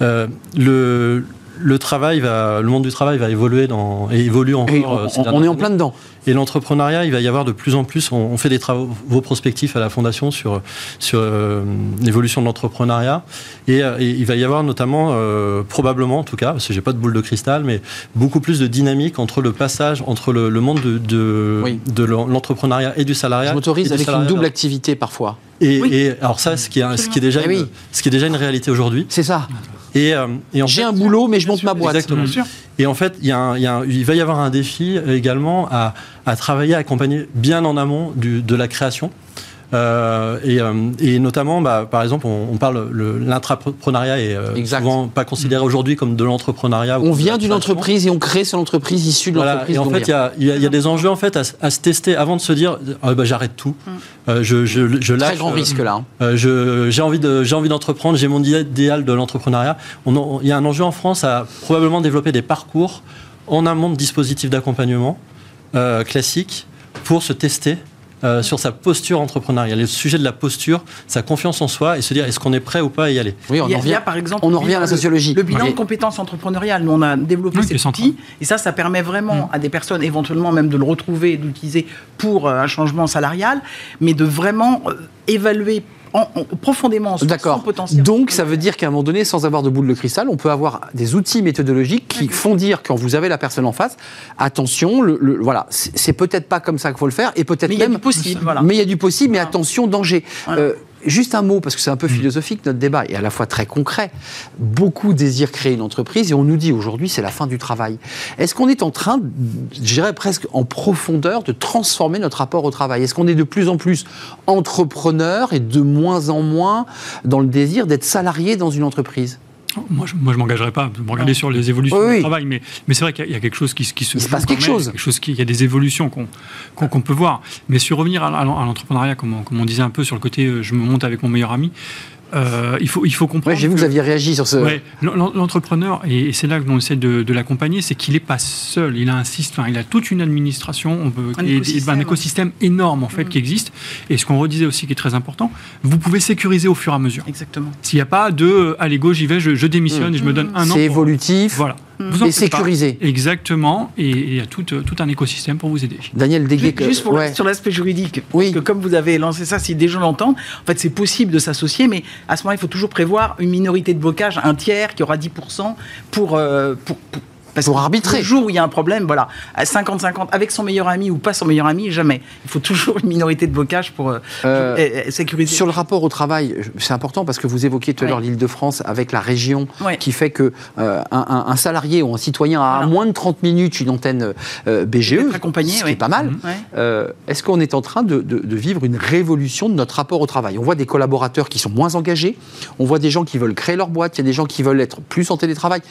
le le travail va, le monde du travail va évoluer dans, et évolue encore. on, on est en plein dedans. Et l'entrepreneuriat, il va y avoir de plus en plus. On, fait des travaux prospectifs à la Fondation sur, sur euh, l'évolution de l'entrepreneuriat. Euh, et, il va y avoir notamment, euh, probablement en tout cas, parce que j'ai pas de boule de cristal, mais beaucoup plus de dynamique entre le passage entre le, monde de, de, l'entrepreneuriat et du salariat. Je m'autorise avec une double activité parfois. Et, alors ça, ce qui est, ce qui est déjà, eh une, ce qui est déjà une réalité aujourd'hui. C'est ça. Et, et j'ai un boulot, mais je monte ma boîte. Exactement. Et en fait, il, va y avoir un défi également à, travailler, à accompagner bien en amont de la création. Euh, et, euh, et, notamment, bah, par exemple, on, on parle l'intrapreneuriat est euh, souvent pas considéré aujourd'hui comme de l'entrepreneuriat. On vient d'une entreprise et on crée son entreprise issue de l'entreprise. Et en fait, il y a, y, y a, des enjeux en fait à, à, se tester avant de se dire, ah, bah, j'arrête tout, mm. euh, je, je, je, lâche. Très grand risque là. Hein. j'ai envie de, j'ai envie d'entreprendre, j'ai mon idéal de l'entrepreneuriat. Il y a un enjeu en France à probablement développer des parcours en amont de dispositifs d'accompagnement euh, classiques pour se tester euh, sur sa posture entrepreneuriale. Le sujet de la posture, sa confiance en soi et se dire est-ce qu'on est prêt ou pas à y aller? Oui, on en revient, par exemple, on en revient à la sociologie. Le, bilan de compétences entrepreneuriales, nous on a développé cet outil et ça, ça permet vraiment mm. à des personnes éventuellement même de le retrouver l'utiliser pour euh, un changement salarial, mais de vraiment évaluer en, profondément son potentiel. Donc, ça veut dire qu'à un moment donné, sans avoir de boule de cristal, on peut avoir des outils méthodologiques qui font dire, quand vous avez la personne en face, attention, le, voilà, c'est peut-être pas comme ça qu'il faut le faire, et peut-être même. Mais il y a du possible. Voilà. Mais il y a du possible, mais attention, danger. Euh, Juste un mot, parce que c'est un peu mm. philosophique notre débat, et à la fois très concret. Beaucoup désirent créer une entreprise, et on nous dit aujourd'hui c'est la fin du travail. Est-ce qu'on est en train, je dirais presque en profondeur, de transformer notre rapport au travail? Est-ce qu'on est de plus en plus entrepreneur et de moins en moins dans le désir d'être salarié dans une entreprise? Moi, je ne m'engagerai pas. Vous me regardez sur les évolutions du travail, mais, mais c'est vrai qu'il y, a quelque chose qui, qui se. Il se passe quelque chose. Quelque chose qui, il y a des évolutions qu'on peut voir. Mais sur revenir à, l'entrepreneuriat, comme, comme, on disait un peu sur le côté, euh, je me monte avec mon meilleur ami. Euh, il, faut, il faut comprendre. J'ai vu que, vous aviez réagi sur ce. L'entrepreneur, et c'est là que l'on essaie de, l'accompagner, c'est qu'il n'est pas seul. Il a un système, il a toute une administration, on peut, un, et, écosystème, un écosystème énorme en fait mm. qui existe. Et ce qu'on redisait aussi qui est très important, vous pouvez sécuriser au fur et à mesure. Exactement. S'il n'y a pas de, allez go, j'y vais, je, démissionne et je me donne un an. C'est évolutif. Voilà. Vous et sécurisé. Exactement, et il y a tout, tout, un écosystème pour vous aider. Daniel Dégué, juste pour sur l'aspect juridique, oui. que comme vous avez lancé ça, si des gens l'entendent, en fait c'est possible de s'associer, mais à ce moment-là, il faut toujours prévoir une minorité de blocage, un tiers qui aura 10% pour, euh, pour, pour parce pour arbitrer. Le jour où il y a un problème, voilà, 50-50 avec son meilleur ami ou pas son meilleur ami, jamais. Il faut toujours une minorité de blocage pour euh, euh, sécuriser. Sur le rapport au travail, c'est important parce que vous évoquiez tout à l'heure l'Île-de-France avec la région qui fait que euh, un, salarié ou un citoyen a à moins de 30 minutes une antenne BGE, accompagné, ce qui est pas mal. Mhm. Est-ce qu'on est en train de, de, vivre une révolution de notre rapport au travail? On voit des collaborateurs qui sont moins engagés, on voit des gens qui veulent créer leur boîte, il y a des gens qui veulent être plus en télétravail.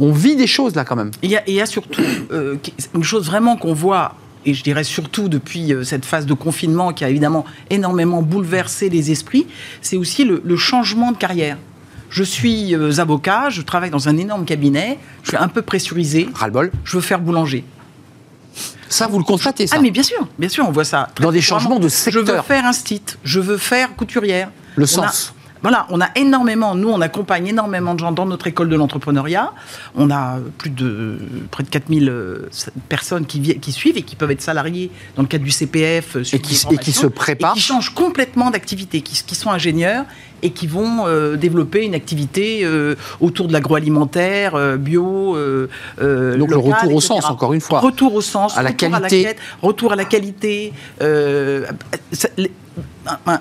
On vit des choses là quand même. Il y a, surtout euh, une chose vraiment qu'on voit et je dirais surtout depuis euh, cette phase de confinement qui a évidemment énormément bouleversé les esprits, c'est aussi le, changement de carrière. Je suis euh, avocat, je travaille dans un énorme cabinet, je suis un peu pressurisé. Ras-le-bol. Je veux faire boulanger. Ça, vous le constatez, ça Ah, mais bien sûr, bien sûr, on voit ça. Dans des changements de secteur. Je veux faire un site, je veux faire couturière. Le sens. Voilà, on a énormément, nous, on accompagne énormément de gens dans notre école de l'entrepreneuriat. On a plus de près de 4000 euh, personnes qui, qui suivent et qui peuvent être salariés dans le cadre du CPF. Euh, et qui, et qui se préparent. Et qui changent complètement d'activité, qui, qui, sont ingénieurs et qui vont euh, développer une activité autour de l'agroalimentaire, bio. Donc le retour au sens, encore une fois. Retour au sens, à la qualité. À la retour à la qualité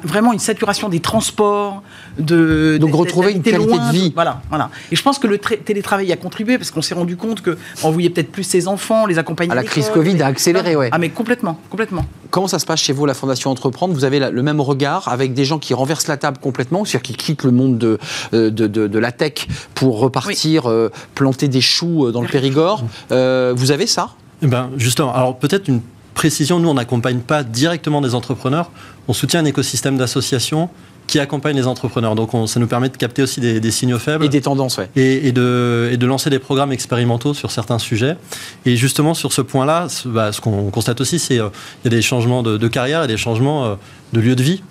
vraiment une saturation des transports, de donc retrouver une qualité de vie. Voilà, voilà. Et je pense que le télétravail a contribué parce qu'on s'est rendu compte que on voyait peut-être plus ses enfants, les accompagner. À la crise Covid a accéléré, ouais. Ah mais complètement, complètement. Comment ça se passe chez vous, la Fondation Entreprendre? Vous avez le même regard avec des gens qui renversent la table complètement, c'est-à-dire qui quittent le monde de, euh, de, de, la tech pour repartir euh, planter des choux euh, dans le Périgord? vous avez ça? Eh ben, justement, alors peut-être une précision, nous, on n'accompagne pas directement des entrepreneurs, on soutient un écosystème d'associations qui accompagnent les entrepreneurs. Donc ça nous permet de capter aussi des, signaux faibles. Et des tendances, oui. Et, de, et, de, lancer des programmes expérimentaux sur certains sujets. Et justement, sur ce point-là, bah, ce qu'on constate aussi, c'est qu'il euh, y a des changements de, carrière et des changements euh, de lieu de vie.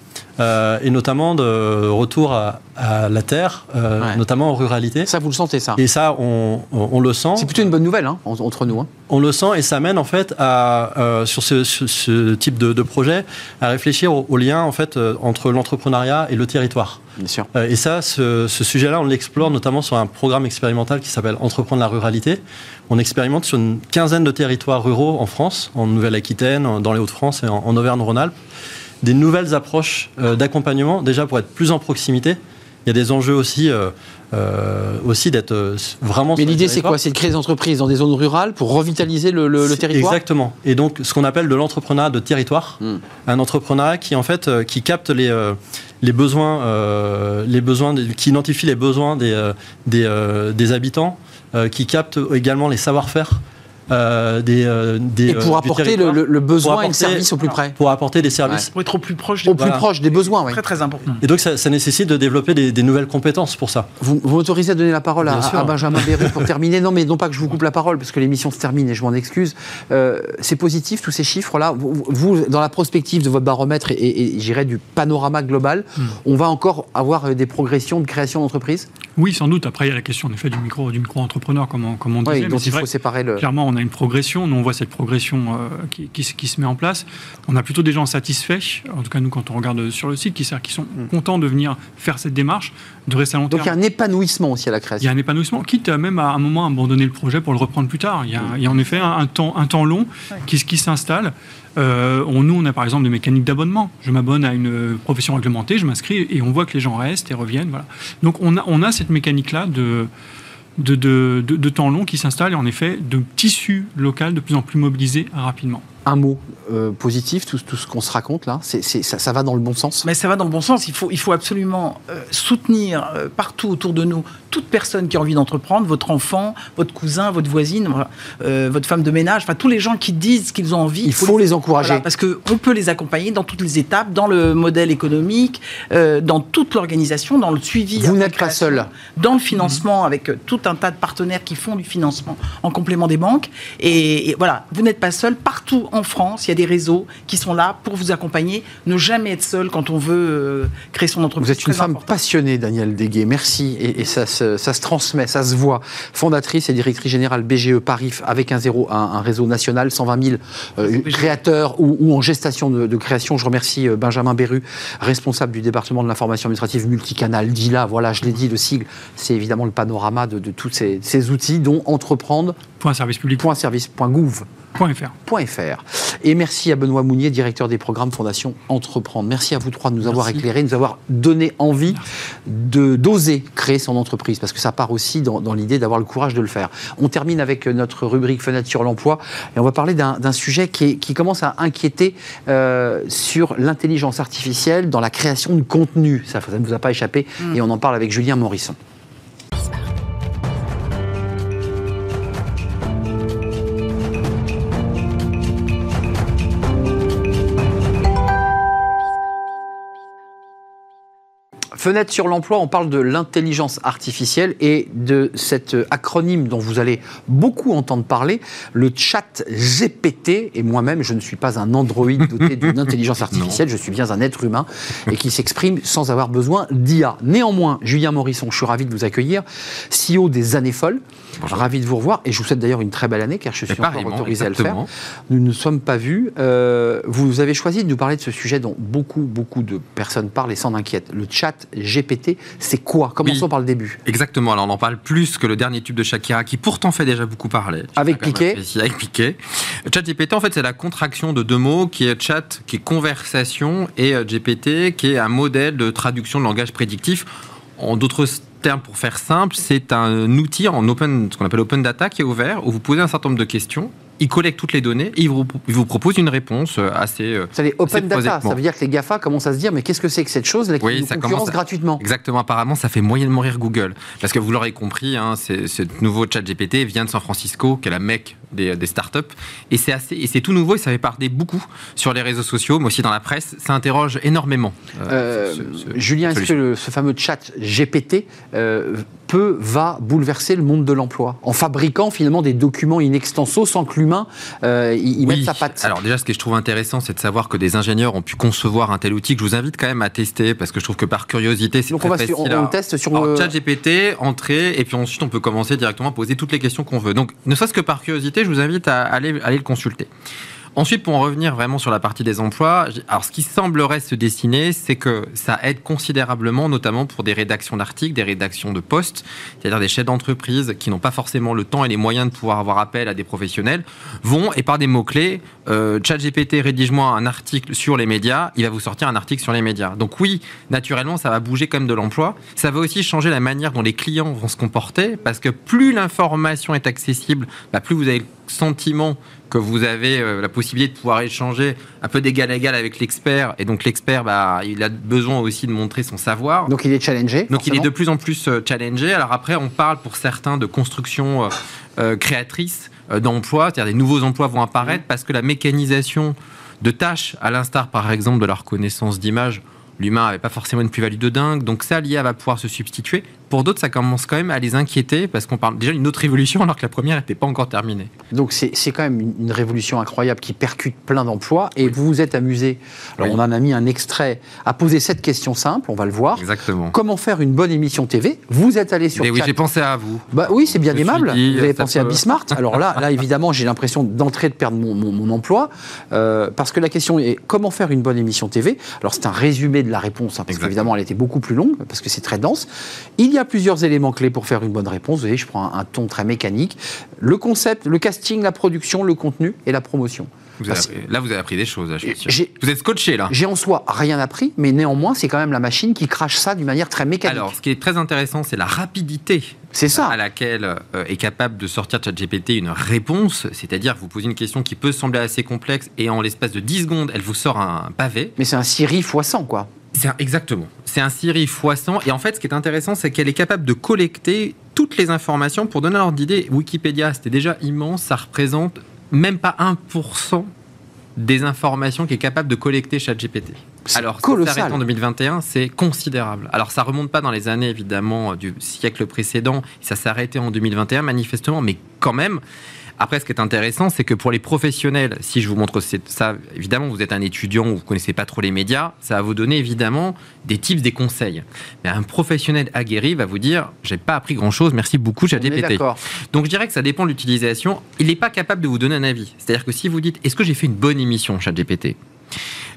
Euh, et notamment de retour à, la terre, euh, notamment en ruralité. Ça, vous le sentez, ça Et ça, on, le sent. C'est plutôt une bonne nouvelle hein, entre nous. Hein. On le sent et ça mène en fait à, euh, sur ce, type de, projet à réfléchir au, lien en fait entre l'entrepreneuriat et le territoire. Bien sûr. et ça, ce, sujet-là, on l'explore notamment sur un programme expérimental qui s'appelle Entreprendre la ruralité. On expérimente sur une quinzaine de territoires ruraux en France, en Nouvelle-Aquitaine, dans les Hauts-de-France et en Auvergne-Rhône-Alpes des nouvelles approches euh, d'accompagnement, déjà pour être plus en proximité. Il y a des enjeux aussi, euh, euh, aussi d'être vraiment. Mais l'idée, c'est quoi? C'est de créer des entreprises dans des zones rurales pour revitaliser le, territoire? Exactement. Et donc, ce qu'on appelle de l'entrepreneuriat de territoire. Hmm. Un entrepreneuriat qui, en fait, qui capte les, les besoins, les besoins qui identifie les besoins des, des, des habitants, qui capte également les savoir-faire. Euh, des, euh, des, Et pour euh, apporter le, besoin et le service au plus près. Pour apporter des services. Pour être au plus proche des, au plus proche des besoins. Très très important. Et donc ça, nécessite de développer des, nouvelles compétences pour ça. Vous, vous m'autorisez à donner la parole à, Benjamin Bérou pour terminer. Non mais non pas que je vous coupe la parole parce que l'émission se termine et je m'en excuse. c'est positif tous ces chiffres-là. Vous, dans la prospective de votre baromètre et, et, j'irais du panorama global, hmm. on va encore avoir des progressions de création d'entreprises Oui sans doute. Après il y a la question en effet du micro du micro entrepreneur comme on, comme on disait. donc il faut séparer le. Clairement on a une progression. Nous, on voit cette progression euh, qui, se met en place. On a plutôt des gens satisfaits, en tout cas nous, quand on regarde sur le site, qui, qui sont mm. contents de venir faire cette démarche, de rester à long terme. Donc il y a un épanouissement aussi à la création. Il y a un épanouissement, quitte même à un moment à abandonner le projet pour le reprendre plus tard. Il y a, en effet un, temps, un temps long qui, qui s'installe. Euh, on, nous, on a par exemple des mécaniques d'abonnement. Je m'abonne à une profession réglementée, je m'inscris et on voit que les gens restent et reviennent. Donc on a, cette mécanique-là de, de, de, temps long qui s'installe et en effet de tissu local de plus en plus mobilisé rapidement un mot euh, positif, tout, tout ce qu'on se raconte là c'est, ça, ça, va dans le bon sens Mais ça va dans le bon sens. Il faut, il faut absolument euh, soutenir euh, partout autour de nous toute personne qui a envie d'entreprendre, votre enfant, votre cousin, votre voisine, votre femme de ménage, enfin tous les gens qui disent qu'ils ont envie. Il faut, les encourager. parce qu'on peut les accompagner dans toutes les étapes, dans le modèle économique, dans toute l'organisation, dans le suivi. Vous n'êtes pas seul. Dans le financement, avec tout un tas de partenaires qui font du financement en complément des banques. Et, et voilà, vous n'êtes pas seul. Partout en France, il y a des réseaux qui sont là pour vous accompagner. Ne jamais être seul quand on veut euh, créer son entreprise. Vous êtes une femme passionnée, Daniel Deguet. Merci. Et, ça, se, transmet, ça se voit. Fondatrice et directrice générale BGE Paris avec un zéro, un, réseau national, 120 000 euh, créateurs ou, en gestation de, création. Je remercie euh, Benjamin Berru, responsable du département de l'information administrative multicanal. DILA, voilà, je l'ai dit, le sigle, c'est évidemment le panorama de, tous ces, ces, outils dont entreprendre. Point service public. Point service. Point gouv. .fr. Et merci à Benoît Mounier, directeur des programmes Fondation Entreprendre. Merci à vous trois de nous avoir éclairés, de nous avoir donné envie de d'oser créer son entreprise, parce que ça part aussi dans, l'idée d'avoir le courage de le faire. On termine avec notre rubrique Fenêtre sur l'emploi, et on va parler d'un sujet qui, commence à inquiéter euh, sur l'intelligence artificielle dans la création de contenu. Ça, ça ne vous a pas échappé, mm. et on en parle avec Julien Morisson. Fenêtre sur l'emploi, on parle de l'intelligence artificielle et de cet acronyme dont vous allez beaucoup entendre parler, le chat GPT. Et moi-même, je ne suis pas un androïde doté <laughs> d'une intelligence artificielle, je suis bien un être humain et qui s'exprime sans avoir besoin d'IA. Néanmoins, Julien Morisson, je suis ravi de vous accueillir, CEO des Années Folles. Ravi de vous revoir et je vous souhaite d'ailleurs une très belle année car je suis encore autorisé à le faire. Nous ne nous sommes pas vus. Euh, vous avez choisi de nous parler de ce sujet dont beaucoup, beaucoup de personnes parlent et s'en inquiètent. Le chat GPT, c'est quoi? Commençons par le début. Exactement. Alors on en parle plus que le dernier tube de Shakira qui pourtant fait déjà beaucoup parler. Avec Piqué Avec Piqué. Chat GPT, en fait, c'est la contraction de deux mots qui est chat, qui est conversation, et euh, GPT, qui est un modèle de traduction de langage prédictif. En d'autres termes, pour faire simple, c'est un outil en open, ce qu'on appelle open data qui est ouvert, où vous posez un certain nombre de questions il collecte toutes les données et il vous, vous propose une réponse euh, assez. Ça euh, open data, ça veut dire que les GAFA commencent à se dire mais qu'est-ce que c'est que cette chose là qui oui, ça commence gratuitement Exactement, apparemment ça fait moyennement rire Google. Parce que vous l'aurez compris, hein, ce nouveau chat GPT vient de San Francisco, qui est la mecque des, des startups. Et c'est assez, et c'est tout nouveau et ça fait parler beaucoup sur les réseaux sociaux, mais aussi dans la presse. Ça interroge énormément. Euh, Julien, est-ce que ce fameux chat GPT peut, va bouleverser le monde de l'emploi en fabriquant finalement des documents in extenso sans que l'humain euh, y, mette sa patte. Alors déjà, ce que je trouve intéressant, c'est de savoir que des ingénieurs ont pu concevoir un tel outil que je vous invite quand même à tester parce que je trouve que par curiosité, c'est très facile. on, teste sur le chat GPT, entrer et puis ensuite on peut commencer directement à poser toutes les questions qu'on veut. Donc ne serait-ce que par curiosité, je vous invite à aller, aller le consulter. Ensuite, pour en revenir vraiment sur la partie des emplois, alors ce qui semblerait se dessiner, c'est que ça aide considérablement, notamment pour des rédactions d'articles, des rédactions de postes, c'est-à-dire des chefs d'entreprise qui n'ont pas forcément le temps et les moyens de pouvoir avoir appel à des professionnels, vont et par des mots-clés, euh, ChatGPT, rédige-moi un article sur les médias, il va vous sortir un article sur les médias. Donc oui, naturellement, ça va bouger comme de l'emploi. Ça va aussi changer la manière dont les clients vont se comporter, parce que plus l'information est accessible, bah, plus vous le sentiment que vous avez euh, la possibilité de pouvoir échanger un peu d'égal à égal avec l'expert, et donc l'expert, bah, il a besoin aussi de montrer son savoir. Donc il est challengé. Donc il est de plus en plus euh, challengé. Alors après, on parle pour certains de construction euh, créatrice d'emplois, c'est-à-dire des nouveaux emplois vont apparaître parce que la mécanisation de tâches, à l'instar par exemple de la reconnaissance d'image, l'humain n'avait pas forcément une plus-value de dingue, donc ça, l'IA va pouvoir se substituer. Pour d'autres, ça commence quand même à les inquiéter parce qu'on parle déjà d'une autre révolution alors que la première n'était pas encore terminée. Donc c'est quand même une, révolution incroyable qui percute plein d'emplois et vous vous êtes amusé. Alors on en a mis un extrait à poser cette question simple, on va le voir. Exactement. Comment faire une bonne émission TV Vous êtes allé sur. Mais oui, j'ai pensé à vous. Bah oui, c'est bien aimable. vous avez pensé à Bismart. Alors là, là évidemment, j'ai l'impression d'entrer de perdre mon, emploi euh, parce que la question est comment faire une bonne émission TV Alors c'est un résumé de la réponse hein, parce qu'évidemment elle était beaucoup plus longue parce que c'est très dense. Il y y a plusieurs éléments clés pour faire une bonne réponse. Vous voyez, je prends un, ton très mécanique. Le concept, le casting, la production, le contenu et la promotion. là, vous avez appris des choses. vous êtes scotché là. J'ai en soi rien appris, mais néanmoins, c'est quand même la machine qui crache ça d'une manière très mécanique. Alors, ce qui est très intéressant, c'est la rapidité c'est ça. à laquelle euh, est capable de sortir ChatGPT une réponse. C'est-à-dire, vous posez une question qui peut sembler assez complexe et en l'espace de 10 secondes, elle vous sort un pavé. Mais c'est un Siri x 100, quoi exactement. C'est un Siri x100. Et en fait, ce qui est intéressant, c'est qu'elle est capable de collecter toutes les informations. Pour donner un ordre d'idée, Wikipédia, c'était déjà immense. Ça représente même pas 1% des informations qu'est capable de collecter ChatGPT. Alors, ça s'arrête en 2021, c'est considérable. Alors, ça remonte pas dans les années, évidemment, du siècle précédent. Ça s'est arrêté en 2021, manifestement, mais quand même, après, ce qui est intéressant, c'est que pour les professionnels, si je vous montre ça, évidemment, vous êtes un étudiant ou vous connaissez pas trop les médias, ça va vous donner évidemment des tips, des conseils. Mais un professionnel aguerri va vous dire, j'ai pas appris grand chose, merci beaucoup, j'ai ChatGPT. Donc je dirais que ça dépend de l'utilisation. Il n'est pas capable de vous donner un avis. C'est-à-dire que si vous dites, est-ce que j'ai fait une bonne émission, ChatGPT?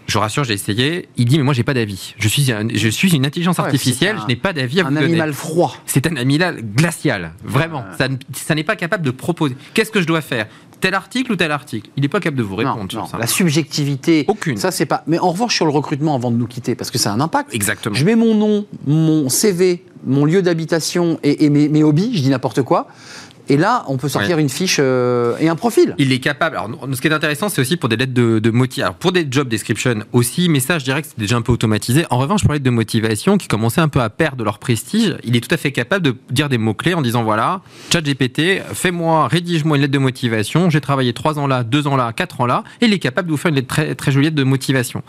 Je rassure, j'ai essayé. Il dit, mais moi, j'ai pas d'avis. Je suis, je suis une intelligence artificielle, je n'ai pas d'avis à vous donner. Un animal froid. C'est un animal glacial, vraiment. Ça, ça n'est pas capable de proposer. Qu'est-ce que je dois faire? Tel article ou tel article? Il n'est pas capable de vous répondre. Non, La subjectivité. Aucune. Ça, c'est pas. Mais en revanche, sur le recrutement, avant de nous quitter, parce que ça a un impact. Exactement. Je mets mon nom, mon CV, mon lieu d'habitation et, mes, mes, hobbies, je dis n'importe quoi. Et là, on peut sortir une fiche euh, et un profil. Il est capable. Alors, ce qui est intéressant, c'est aussi pour des lettres de, de motivation. Alors, pour des job description aussi, mais ça, je dirais que c'est déjà un peu automatisé. En revanche, pour les lettres de motivation qui commençaient un peu à perdre leur prestige, il est tout à fait capable de dire des mots-clés en disant voilà, chat GPT, fais-moi, rédige-moi une lettre de motivation. J'ai travaillé trois ans là, deux ans là, quatre ans là. Et il est capable de vous faire une lettre très, très jolie de motivation.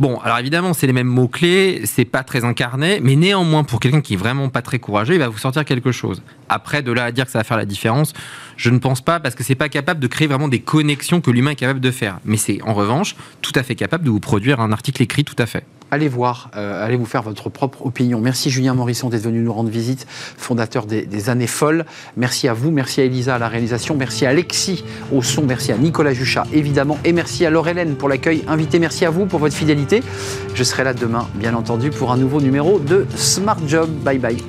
Bon, alors évidemment, c'est les mêmes mots-clés, c'est pas très incarné, mais néanmoins, pour quelqu'un qui est vraiment pas très courageux, il va vous sortir quelque chose. Après, de là à dire que ça va faire la différence, je ne pense pas parce que c'est pas capable de créer vraiment des connexions que l'humain est capable de faire. Mais c'est en revanche tout à fait capable de vous produire un article écrit tout à fait. Allez voir, euh, allez vous faire votre propre opinion. Merci Julien Morisson d'être venu nous rendre visite, fondateur des, années folles. Merci à vous, merci à Elisa à la réalisation, merci à Alexis au son, merci à Nicolas Juchat évidemment, et merci à Laure-Hélène pour l'accueil invité. Merci à vous pour votre fidélité. Je serai là demain, bien entendu, pour un nouveau numéro de Smart Job. Bye bye.